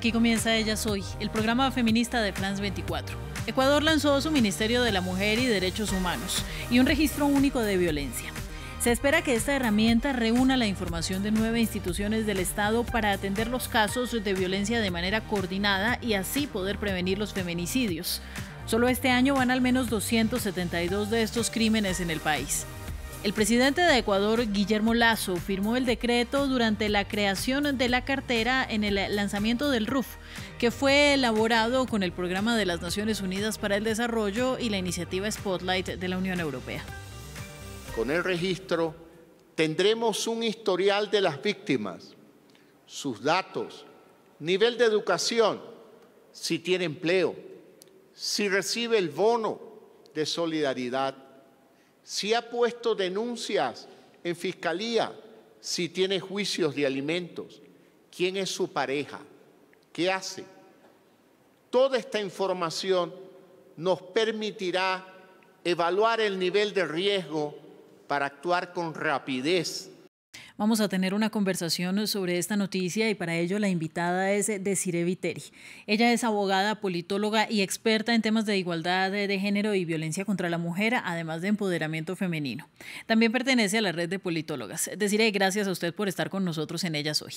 Aquí comienza Ella Soy, el programa feminista de France 24. Ecuador lanzó su Ministerio de la Mujer y Derechos Humanos y un registro único de violencia. Se espera que esta herramienta reúna la información de nueve instituciones del Estado para atender los casos de violencia de manera coordinada y así poder prevenir los feminicidios. Solo este año van al menos 272 de estos crímenes en el país. El presidente de Ecuador, Guillermo Lazo, firmó el decreto durante la creación de la cartera en el lanzamiento del RUF, que fue elaborado con el Programa de las Naciones Unidas para el Desarrollo y la iniciativa Spotlight de la Unión Europea. Con el registro tendremos un historial de las víctimas, sus datos, nivel de educación, si tiene empleo, si recibe el bono de solidaridad si ha puesto denuncias en fiscalía, si tiene juicios de alimentos, quién es su pareja, qué hace. Toda esta información nos permitirá evaluar el nivel de riesgo para actuar con rapidez Vamos a tener una conversación sobre esta noticia y para ello la invitada es Desiree Viteri. Ella es abogada, politóloga y experta en temas de igualdad de género y violencia contra la mujer, además de empoderamiento femenino. También pertenece a la red de politólogas. Desiree, gracias a usted por estar con nosotros en Ellas Hoy.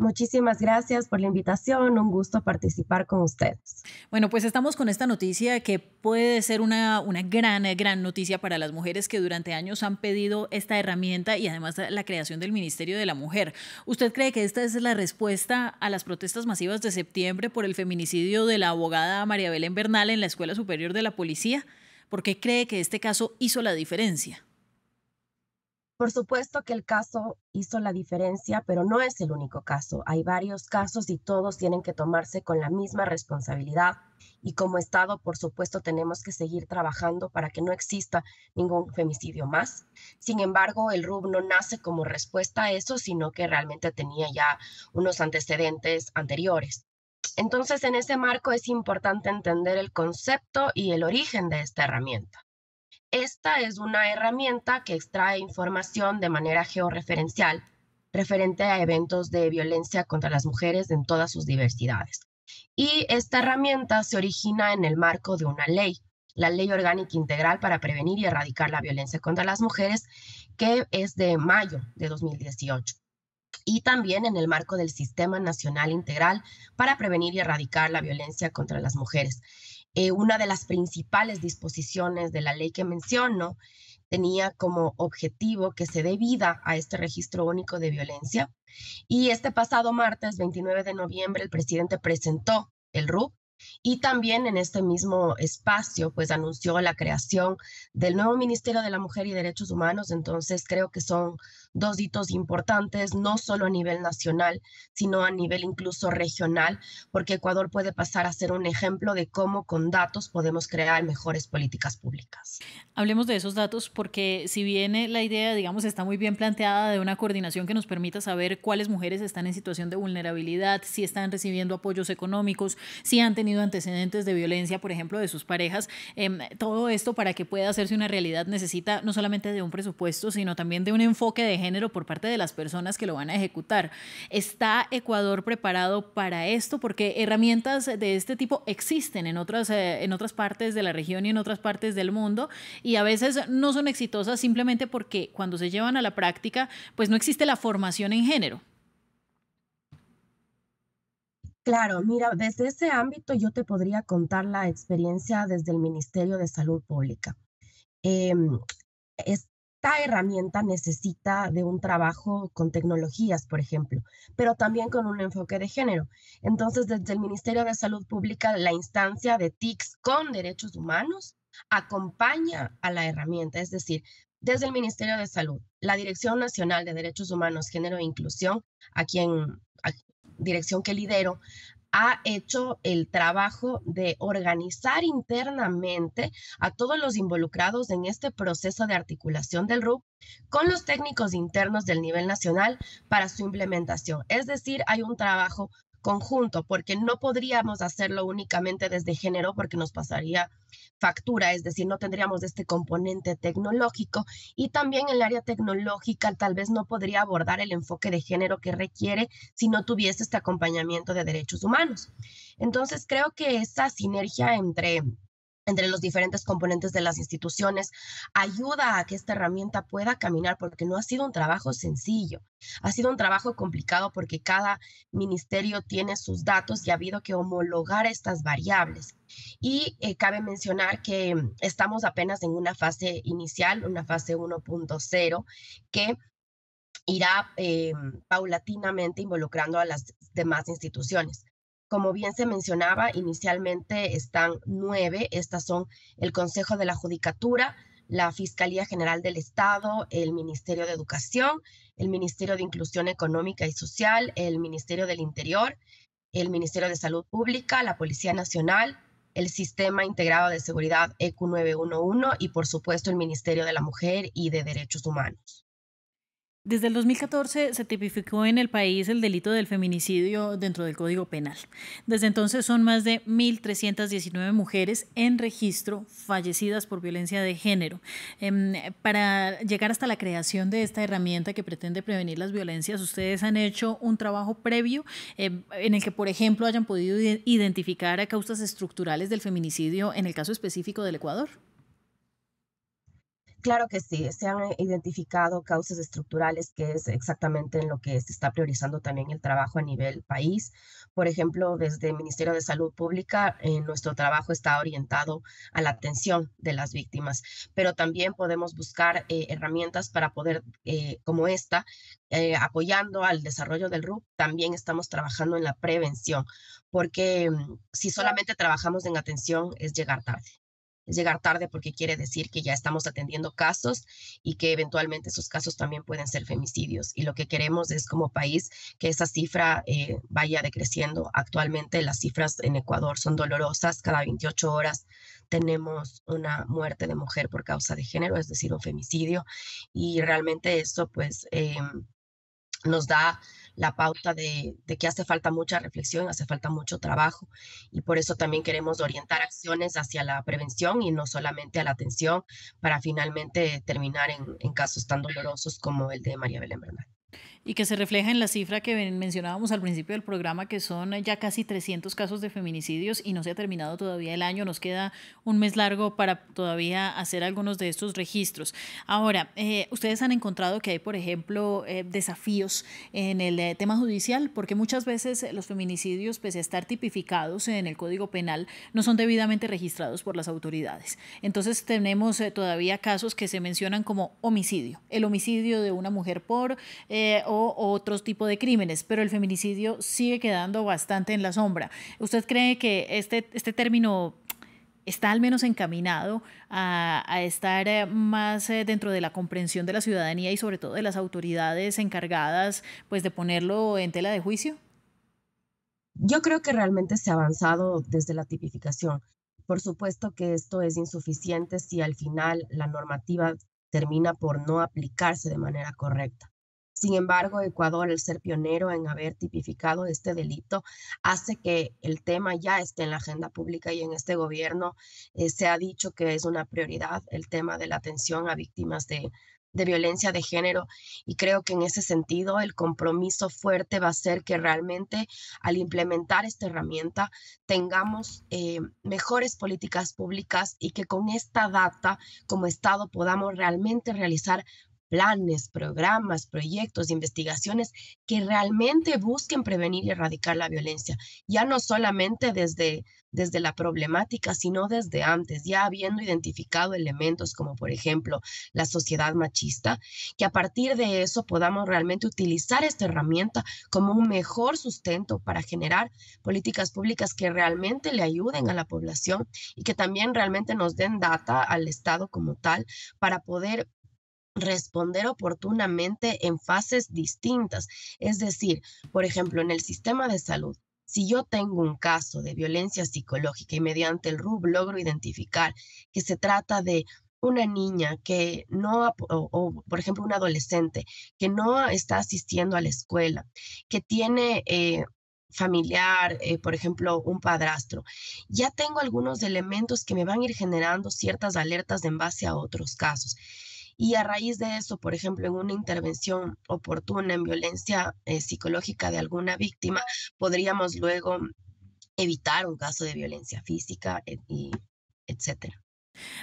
Muchísimas gracias por la invitación, un gusto participar con ustedes. Bueno, pues estamos con esta noticia que puede ser una, una gran, gran noticia para las mujeres que durante años han pedido esta herramienta y además la creación del Ministerio de la Mujer. ¿Usted cree que esta es la respuesta a las protestas masivas de septiembre por el feminicidio de la abogada María Belén Bernal en la Escuela Superior de la Policía? ¿Por qué cree que este caso hizo la diferencia? Por supuesto que el caso hizo la diferencia, pero no es el único caso. Hay varios casos y todos tienen que tomarse con la misma responsabilidad. Y como Estado, por supuesto, tenemos que seguir trabajando para que no exista ningún femicidio más. Sin embargo, el RUB no nace como respuesta a eso, sino que realmente tenía ya unos antecedentes anteriores. Entonces, en ese marco es importante entender el concepto y el origen de esta herramienta. Esta es una herramienta que extrae información de manera georreferencial referente a eventos de violencia contra las mujeres en todas sus diversidades. Y esta herramienta se origina en el marco de una ley, la Ley Orgánica Integral para Prevenir y Erradicar la Violencia contra las Mujeres, que es de mayo de 2018 y también en el marco del Sistema Nacional Integral para Prevenir y Erradicar la Violencia contra las Mujeres, eh, una de las principales disposiciones de la ley que menciono tenía como objetivo que se dé vida a este registro único de violencia. Y este pasado martes 29 de noviembre el presidente presentó el RUP y también en este mismo espacio, pues anunció la creación del nuevo Ministerio de la Mujer y Derechos Humanos. Entonces, creo que son dos hitos importantes, no solo a nivel nacional, sino a nivel incluso regional, porque Ecuador puede pasar a ser un ejemplo de cómo con datos podemos crear mejores políticas públicas. Hablemos de esos datos porque si bien la idea, digamos, está muy bien planteada de una coordinación que nos permita saber cuáles mujeres están en situación de vulnerabilidad, si están recibiendo apoyos económicos, si han tenido antecedentes de violencia, por ejemplo, de sus parejas. Em, todo esto para que pueda hacerse una realidad necesita no solamente de un presupuesto, sino también de un enfoque de género por parte de las personas que lo van a ejecutar. ¿Está Ecuador preparado para esto? Porque herramientas de este tipo existen en otras, eh, en otras partes de la región y en otras partes del mundo y a veces no son exitosas simplemente porque cuando se llevan a la práctica, pues no existe la formación en género. Claro, mira, desde ese ámbito yo te podría contar la experiencia desde el Ministerio de Salud Pública. Em, esta herramienta necesita de un trabajo con tecnologías, por ejemplo, pero también con un enfoque de género. Entonces, desde el Ministerio de Salud Pública, la instancia de TICS con derechos humanos acompaña a la herramienta, es decir, desde el Ministerio de Salud, la Dirección Nacional de Derechos Humanos, Género e Inclusión, a quien, dirección que lidero, ha hecho el trabajo de organizar internamente a todos los involucrados en este proceso de articulación del RUP con los técnicos internos del nivel nacional para su implementación. Es decir, hay un trabajo conjunto, porque no podríamos hacerlo únicamente desde género porque nos pasaría factura, es decir, no tendríamos este componente tecnológico y también el área tecnológica tal vez no podría abordar el enfoque de género que requiere si no tuviese este acompañamiento de derechos humanos. Entonces, creo que esa sinergia entre entre los diferentes componentes de las instituciones, ayuda a que esta herramienta pueda caminar porque no ha sido un trabajo sencillo, ha sido un trabajo complicado porque cada ministerio tiene sus datos y ha habido que homologar estas variables. Y eh, cabe mencionar que estamos apenas en una fase inicial, una fase 1.0, que irá eh, paulatinamente involucrando a las demás instituciones. Como bien se mencionaba, inicialmente están nueve. Estas son el Consejo de la Judicatura, la Fiscalía General del Estado, el Ministerio de Educación, el Ministerio de Inclusión Económica y Social, el Ministerio del Interior, el Ministerio de Salud Pública, la Policía Nacional, el Sistema Integrado de Seguridad EQ 911 y por supuesto el Ministerio de la Mujer y de Derechos Humanos. Desde el 2014 se tipificó en el país el delito del feminicidio dentro del Código Penal. Desde entonces son más de 1.319 mujeres en registro fallecidas por violencia de género. Em, para llegar hasta la creación de esta herramienta que pretende prevenir las violencias, ustedes han hecho un trabajo previo em, en el que, por ejemplo, hayan podido identificar a causas estructurales del feminicidio en el caso específico del Ecuador. Claro que sí, se han identificado causas estructurales, que es exactamente en lo que se está priorizando también el trabajo a nivel país. Por ejemplo, desde el Ministerio de Salud Pública, eh, nuestro trabajo está orientado a la atención de las víctimas, pero también podemos buscar eh, herramientas para poder, eh, como esta, apoyando al desarrollo del RUP, también estamos trabajando en la prevención, porque mm, si solamente trabajamos en atención es llegar tarde llegar tarde porque quiere decir que ya estamos atendiendo casos y que eventualmente esos casos también pueden ser femicidios. Y lo que queremos es como país que esa cifra eh, vaya decreciendo. Actualmente las cifras en Ecuador son dolorosas. Cada 28 horas tenemos una muerte de mujer por causa de género, es decir, un femicidio. Y realmente eso pues em, nos da la pauta de, que hace falta mucha reflexión, hace falta mucho trabajo y por eso también queremos orientar acciones hacia la prevención y no solamente a la atención para finalmente terminar en, en casos tan dolorosos como el de María Belén Bernal y que se refleja en la cifra que mencionábamos al principio del programa, que son ya casi 300 casos de feminicidios y no se ha terminado todavía el año, nos queda un mes largo para todavía hacer algunos de estos registros. Ahora, eh, ustedes han encontrado que hay, por ejemplo, eh, desafíos en el eh, tema judicial, porque muchas veces los feminicidios, pese a estar tipificados en el Código Penal, no son debidamente registrados por las autoridades. Entonces tenemos todavía casos que se mencionan como homicidio, el homicidio de una mujer por o otros tipos de crímenes, pero el feminicidio sigue quedando bastante en la sombra. ¿Usted cree que este, este término está al menos encaminado a, estar eh, más eh, dentro de la comprensión de la ciudadanía y sobre todo de las autoridades encargadas pues de ponerlo en tela de juicio? Yo creo que realmente se ha avanzado desde la tipificación. Por supuesto que esto es insuficiente si al final la normativa termina por no aplicarse de manera correcta. Sin embargo, Ecuador, el ser pionero en haber tipificado este delito, hace que el tema ya esté en la agenda pública y en este gobierno eh, se ha dicho que es una prioridad el tema de la atención a víctimas de, violencia de género. Y creo que en ese sentido el compromiso fuerte va a ser que realmente al implementar esta herramienta tengamos eh, mejores políticas públicas y que con esta data como Estado podamos realmente realizar planes, programas, proyectos, investigaciones que realmente busquen prevenir y erradicar la violencia, ya no solamente desde, desde la problemática, sino desde antes, ya habiendo identificado elementos como por ejemplo la sociedad machista, que a partir de eso podamos realmente utilizar esta herramienta como un mejor sustento para generar políticas públicas que realmente le ayuden a la población y que también realmente nos den data al Estado como tal para poder responder oportunamente en fases distintas. Es decir, por ejemplo, en el sistema de salud, si yo tengo un caso de violencia psicológica y mediante el RUB logro identificar que se trata de una niña que no, o, por ejemplo, un adolescente que no está asistiendo a la escuela, que tiene eh, familiar, eh, por ejemplo, un padrastro, ya tengo algunos elementos que me van a ir generando ciertas alertas en base a otros casos. Y a raíz de eso, por ejemplo, en una intervención oportuna en violencia eh, psicológica de alguna víctima, podríamos luego evitar un caso de violencia física, eh, y etcétera.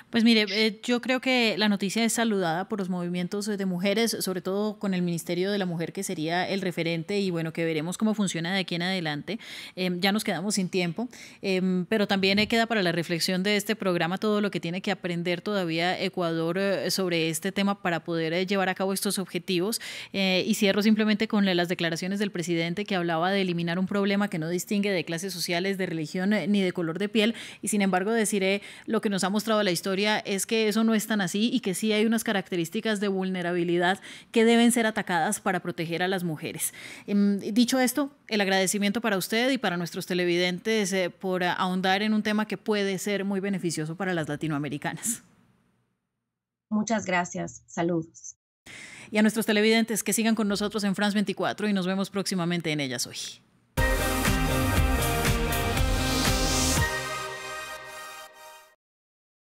Pues mire, eh, yo creo que la noticia es saludada por los movimientos de mujeres, sobre todo con el Ministerio de la Mujer, que sería el referente, y bueno, que veremos cómo funciona de aquí en adelante. Em, ya nos quedamos sin tiempo, em, pero también queda para la reflexión de este programa todo lo que tiene que aprender todavía Ecuador eh, sobre este tema para poder eh, llevar a cabo estos objetivos. y cierro simplemente con las declaraciones del presidente que hablaba de eliminar un problema que no distingue de clases sociales, de religión ni de color de piel, y sin embargo deciré lo que nos ha mostrado la historia es que eso no es tan así y que sí hay unas características de vulnerabilidad que deben ser atacadas para proteger a las mujeres. Em, dicho esto, el agradecimiento para usted y para nuestros televidentes eh, por ahondar en un tema que puede ser muy beneficioso para las latinoamericanas. Muchas gracias. Saludos. Y a nuestros televidentes que sigan con nosotros en France 24 y nos vemos próximamente en ellas hoy.